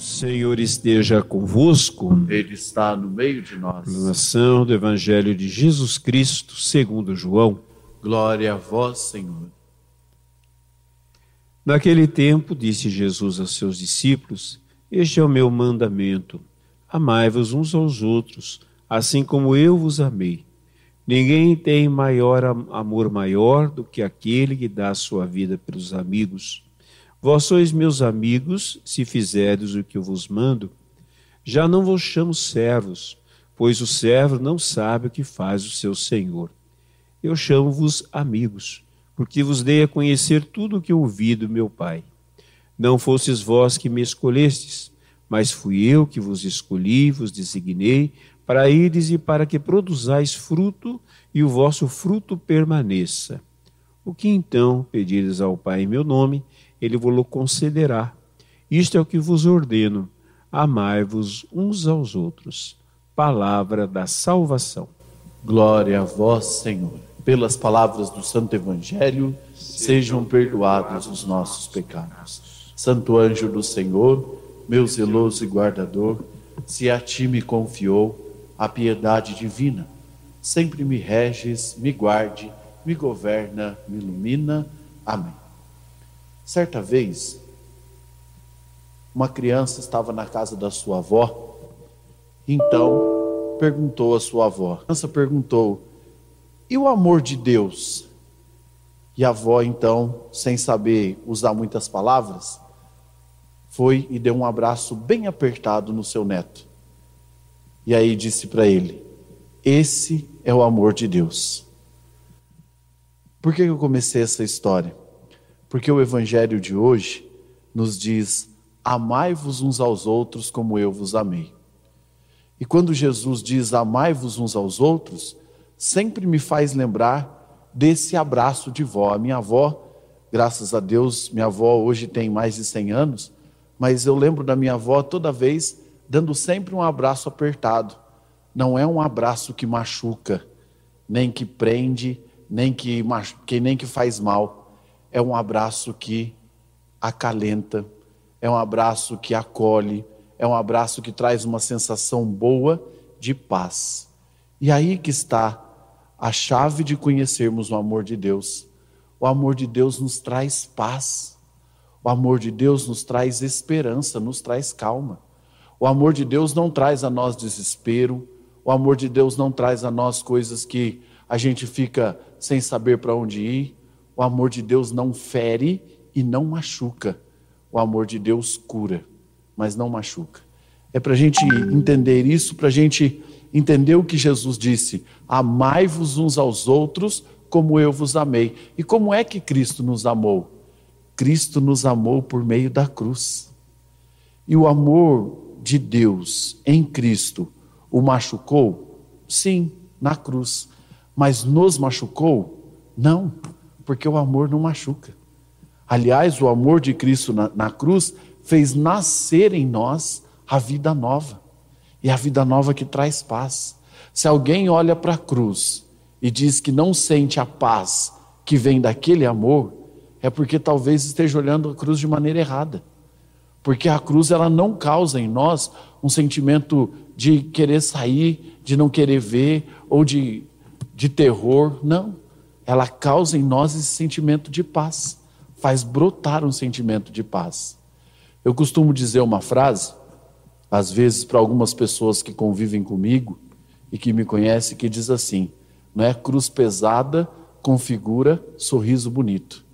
Senhor esteja convosco. Ele está no meio de nós. Proclamação do Evangelho de Jesus Cristo, segundo João. Glória a vós, Senhor. Naquele tempo, disse Jesus a seus discípulos: Este é o meu mandamento: amai-vos uns aos outros, assim como eu vos amei. Ninguém tem maior amor maior do que aquele que dá a sua vida pelos amigos. Vós sois meus amigos, se fizerdes o que eu vos mando. Já não vos chamo servos, pois o servo não sabe o que faz o seu senhor. Eu chamo-vos amigos, porque vos dei a conhecer tudo o que ouvi do meu Pai. Não fostes vós que me escolhestes, mas fui eu que vos escolhi, vos designei, para ires e para que produzais fruto, e o vosso fruto permaneça. O que então pedires ao Pai em meu nome, ele vos concederá. Isto é o que vos ordeno: amai-vos uns aos outros. Palavra da salvação. Glória a vós, Senhor. Pelas palavras do Santo Evangelho, sejam perdoados os nossos pecados. Santo anjo do Senhor, meu zeloso e guardador, se a ti me confiou a piedade divina, sempre me reges, me guarde, me governa, me ilumina. Amém. Certa vez, uma criança estava na casa da sua avó, então perguntou à sua avó. A criança perguntou: "E o amor de Deus?" E a avó então, sem saber usar muitas palavras, foi e deu um abraço bem apertado no seu neto. E aí disse para ele: Esse é o amor de Deus. Por que eu comecei essa história? Porque o evangelho de hoje nos diz: amai-vos uns aos outros como eu vos amei. E quando Jesus diz amai-vos uns aos outros, sempre me faz lembrar desse abraço de vó. A minha avó, graças a Deus, minha avó hoje tem mais de 100 anos, mas eu lembro da minha avó toda vez dando sempre um abraço apertado. Não é um abraço que machuca, nem que prende, nem que, nem que faz mal é um abraço que acalenta, é um abraço que acolhe, é um abraço que traz uma sensação boa de paz. E aí que está a chave de conhecermos o amor de Deus. O amor de Deus nos traz paz. O amor de Deus nos traz esperança, nos traz calma. O amor de Deus não traz a nós desespero. O amor de Deus não traz a nós coisas que a gente fica sem saber para onde ir. O amor de Deus não fere e não machuca. O amor de Deus cura, mas não machuca. É para a gente entender isso, para a gente entender o que Jesus disse: amai-vos uns aos outros como eu vos amei. E como é que Cristo nos amou? Cristo nos amou por meio da cruz. E o amor de Deus em Cristo o machucou? Sim, na cruz. Mas nos machucou? Não porque o amor não machuca. Aliás, o amor de Cristo na, na cruz fez nascer em nós a vida nova. E a vida nova que traz paz. Se alguém olha para a cruz e diz que não sente a paz que vem daquele amor, é porque talvez esteja olhando a cruz de maneira errada. Porque a cruz ela não causa em nós um sentimento de querer sair, de não querer ver ou de, de terror. Não ela causa em nós esse sentimento de paz, faz brotar um sentimento de paz. Eu costumo dizer uma frase, às vezes para algumas pessoas que convivem comigo e que me conhecem, que diz assim: não é cruz pesada configura sorriso bonito.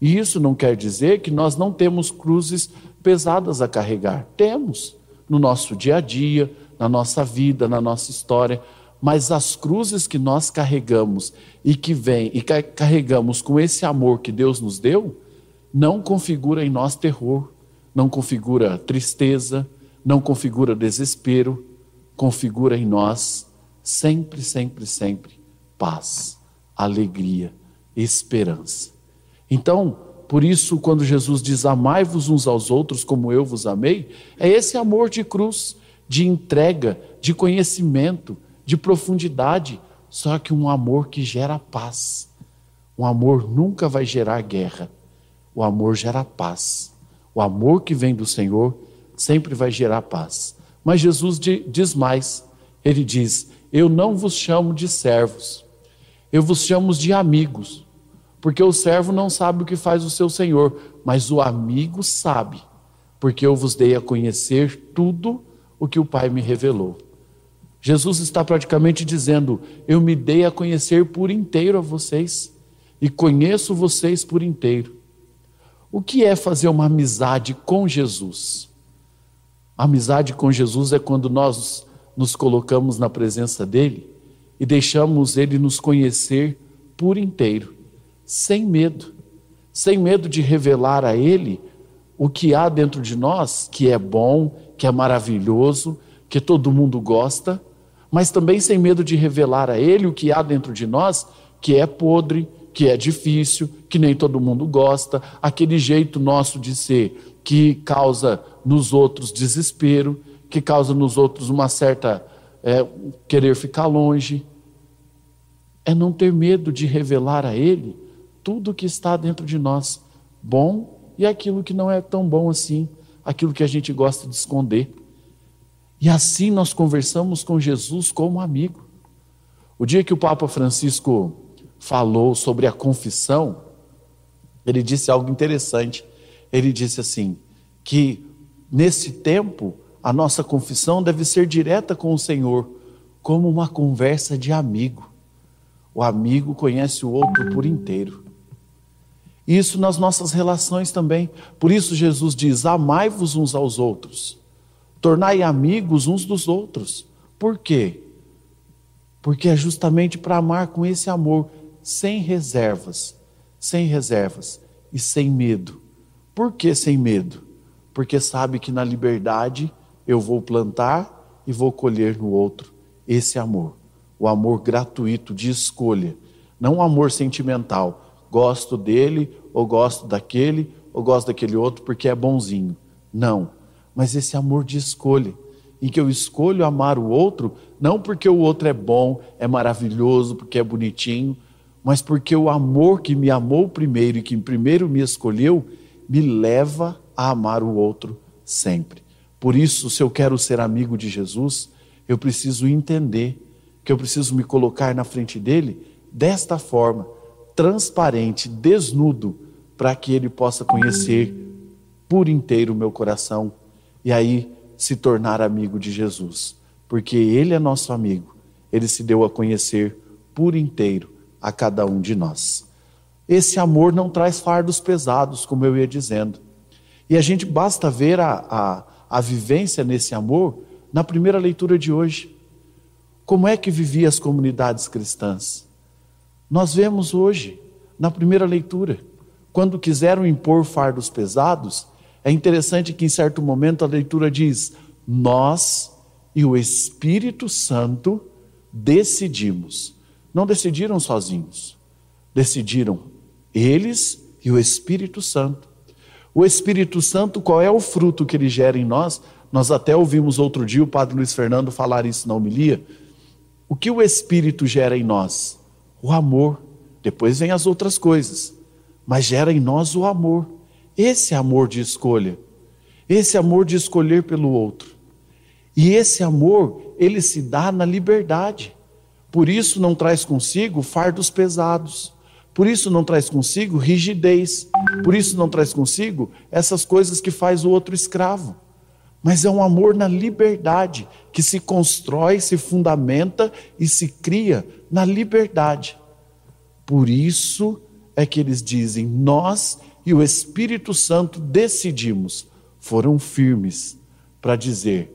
E isso não quer dizer que nós não temos cruzes pesadas a carregar. Temos no nosso dia a dia, na nossa vida, na nossa história mas as cruzes que nós carregamos e que vem e carregamos com esse amor que Deus nos deu, não configura em nós terror, não configura tristeza, não configura desespero, configura em nós sempre, sempre, sempre paz, alegria, esperança. Então, por isso, quando Jesus diz amai-vos uns aos outros como eu vos amei, é esse amor de cruz, de entrega, de conhecimento, de profundidade, só que um amor que gera paz. Um amor nunca vai gerar guerra. O amor gera paz. O amor que vem do Senhor sempre vai gerar paz. Mas Jesus diz mais: Ele diz, Eu não vos chamo de servos, eu vos chamo de amigos, porque o servo não sabe o que faz o seu senhor, mas o amigo sabe, porque eu vos dei a conhecer tudo o que o Pai me revelou. Jesus está praticamente dizendo: Eu me dei a conhecer por inteiro a vocês e conheço vocês por inteiro. O que é fazer uma amizade com Jesus? A amizade com Jesus é quando nós nos colocamos na presença dele e deixamos ele nos conhecer por inteiro, sem medo, sem medo de revelar a ele o que há dentro de nós, que é bom, que é maravilhoso, que todo mundo gosta, mas também sem medo de revelar a ele o que há dentro de nós, que é podre, que é difícil, que nem todo mundo gosta, aquele jeito nosso de ser que causa nos outros desespero, que causa nos outros uma certa é, querer ficar longe. É não ter medo de revelar a Ele tudo que está dentro de nós, bom e aquilo que não é tão bom assim, aquilo que a gente gosta de esconder. E assim nós conversamos com Jesus como amigo. O dia que o Papa Francisco falou sobre a confissão, ele disse algo interessante. Ele disse assim: que nesse tempo a nossa confissão deve ser direta com o Senhor, como uma conversa de amigo. O amigo conhece o outro por inteiro. Isso nas nossas relações também. Por isso Jesus diz: amai-vos uns aos outros, tornai amigos uns dos outros. Por quê? Porque é justamente para amar com esse amor sem reservas, sem reservas e sem medo. Por que sem medo? Porque sabe que na liberdade eu vou plantar e vou colher no outro esse amor, o amor gratuito de escolha, não o amor sentimental. Gosto dele, ou gosto daquele, ou gosto daquele outro porque é bonzinho. Não, mas esse amor de escolha, em que eu escolho amar o outro, não porque o outro é bom, é maravilhoso, porque é bonitinho, mas porque o amor que me amou primeiro e que primeiro me escolheu, me leva a amar o outro sempre. Por isso, se eu quero ser amigo de Jesus, eu preciso entender que eu preciso me colocar na frente dele desta forma, transparente, desnudo, para que ele possa conhecer por inteiro o meu coração e aí se tornar amigo de Jesus, porque ele é nosso amigo, ele se deu a conhecer por inteiro a cada um de nós. Esse amor não traz fardos pesados, como eu ia dizendo. E a gente basta ver a, a, a vivência nesse amor na primeira leitura de hoje. Como é que viviam as comunidades cristãs? Nós vemos hoje, na primeira leitura, quando quiseram impor fardos pesados, é interessante que em certo momento a leitura diz: Nós e o Espírito Santo decidimos. Não decidiram sozinhos, decidiram eles e o Espírito Santo. O Espírito Santo, qual é o fruto que ele gera em nós? Nós até ouvimos outro dia o Padre Luiz Fernando falar isso na homilia. O que o Espírito gera em nós? O amor. Depois vem as outras coisas, mas gera em nós o amor. Esse amor de escolha, esse amor de escolher pelo outro. E esse amor, ele se dá na liberdade. Por isso não traz consigo fardos pesados. Por isso não traz consigo rigidez. Por isso não traz consigo essas coisas que faz o outro escravo. Mas é um amor na liberdade que se constrói, se fundamenta e se cria na liberdade. Por isso é que eles dizem: nós e o Espírito Santo decidimos, foram firmes para dizer: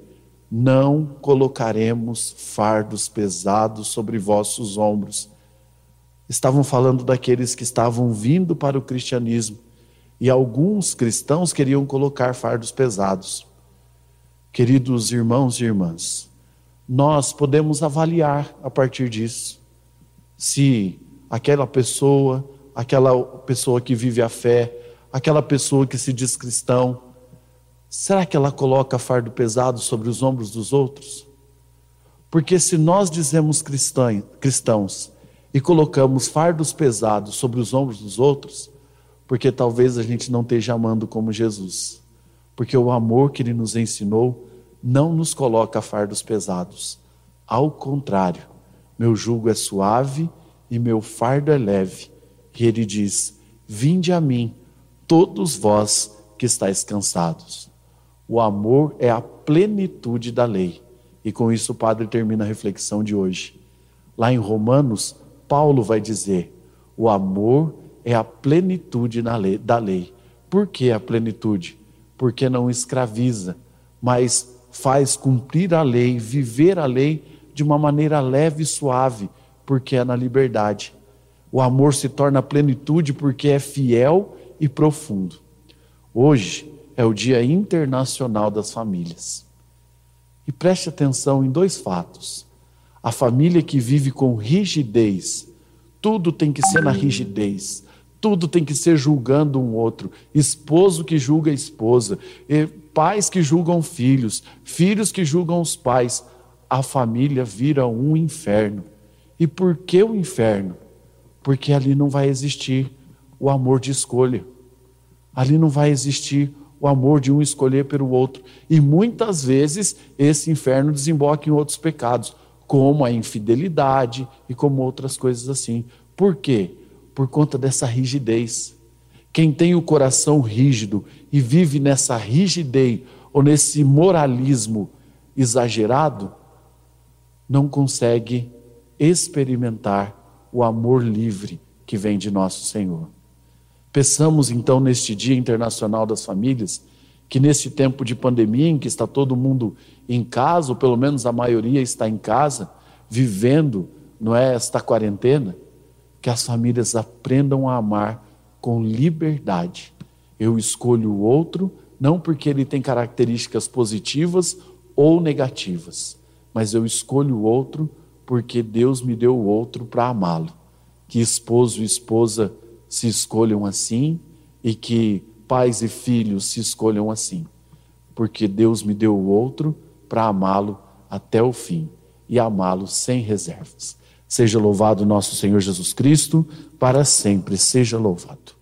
não colocaremos fardos pesados sobre vossos ombros. Estavam falando daqueles que estavam vindo para o cristianismo e alguns cristãos queriam colocar fardos pesados. Queridos irmãos e irmãs, nós podemos avaliar a partir disso se aquela pessoa, aquela pessoa que vive a fé, aquela pessoa que se diz cristão, Será que ela coloca fardo pesado sobre os ombros dos outros? Porque se nós dizemos cristãos e colocamos fardos pesados sobre os ombros dos outros, porque talvez a gente não esteja amando como Jesus. porque o amor que ele nos ensinou não nos coloca fardos pesados. Ao contrário, meu jugo é suave e meu fardo é leve. E ele diz: Vinde a mim, todos vós que estáis cansados. O amor é a plenitude da lei. E com isso o padre termina a reflexão de hoje. Lá em Romanos, Paulo vai dizer: o amor é a plenitude lei, da lei. Por que a plenitude? Porque não escraviza, mas faz cumprir a lei, viver a lei de uma maneira leve e suave, porque é na liberdade. O amor se torna plenitude porque é fiel e profundo. Hoje é o Dia Internacional das Famílias. E preste atenção em dois fatos. A família que vive com rigidez, tudo tem que ser na rigidez, tudo tem que ser julgando um outro. Esposo que julga a esposa, pais que julgam filhos, filhos que julgam os pais. A família vira um inferno. E por que o inferno? Porque ali não vai existir o amor de escolha. Ali não vai existir o amor de um escolher pelo outro. E muitas vezes esse inferno desemboca em outros pecados, como a infidelidade e como outras coisas assim. Por quê? Por conta dessa rigidez. Quem tem o coração rígido e vive nessa rigidez ou nesse moralismo exagerado, não consegue experimentar o amor livre que vem de nosso Senhor. Peçamos então neste Dia Internacional das Famílias que neste tempo de pandemia em que está todo mundo em casa, ou pelo menos a maioria está em casa, vivendo, não é esta quarentena, que as famílias aprendam a amar com liberdade. Eu escolho o outro não porque ele tem características positivas ou negativas, mas eu escolho o outro porque Deus me deu o outro para amá-lo. Que esposo e esposa se escolham assim e que pais e filhos se escolham assim, porque Deus me deu o outro para amá-lo até o fim e amá-lo sem reservas. Seja louvado nosso Senhor Jesus Cristo, para sempre seja louvado.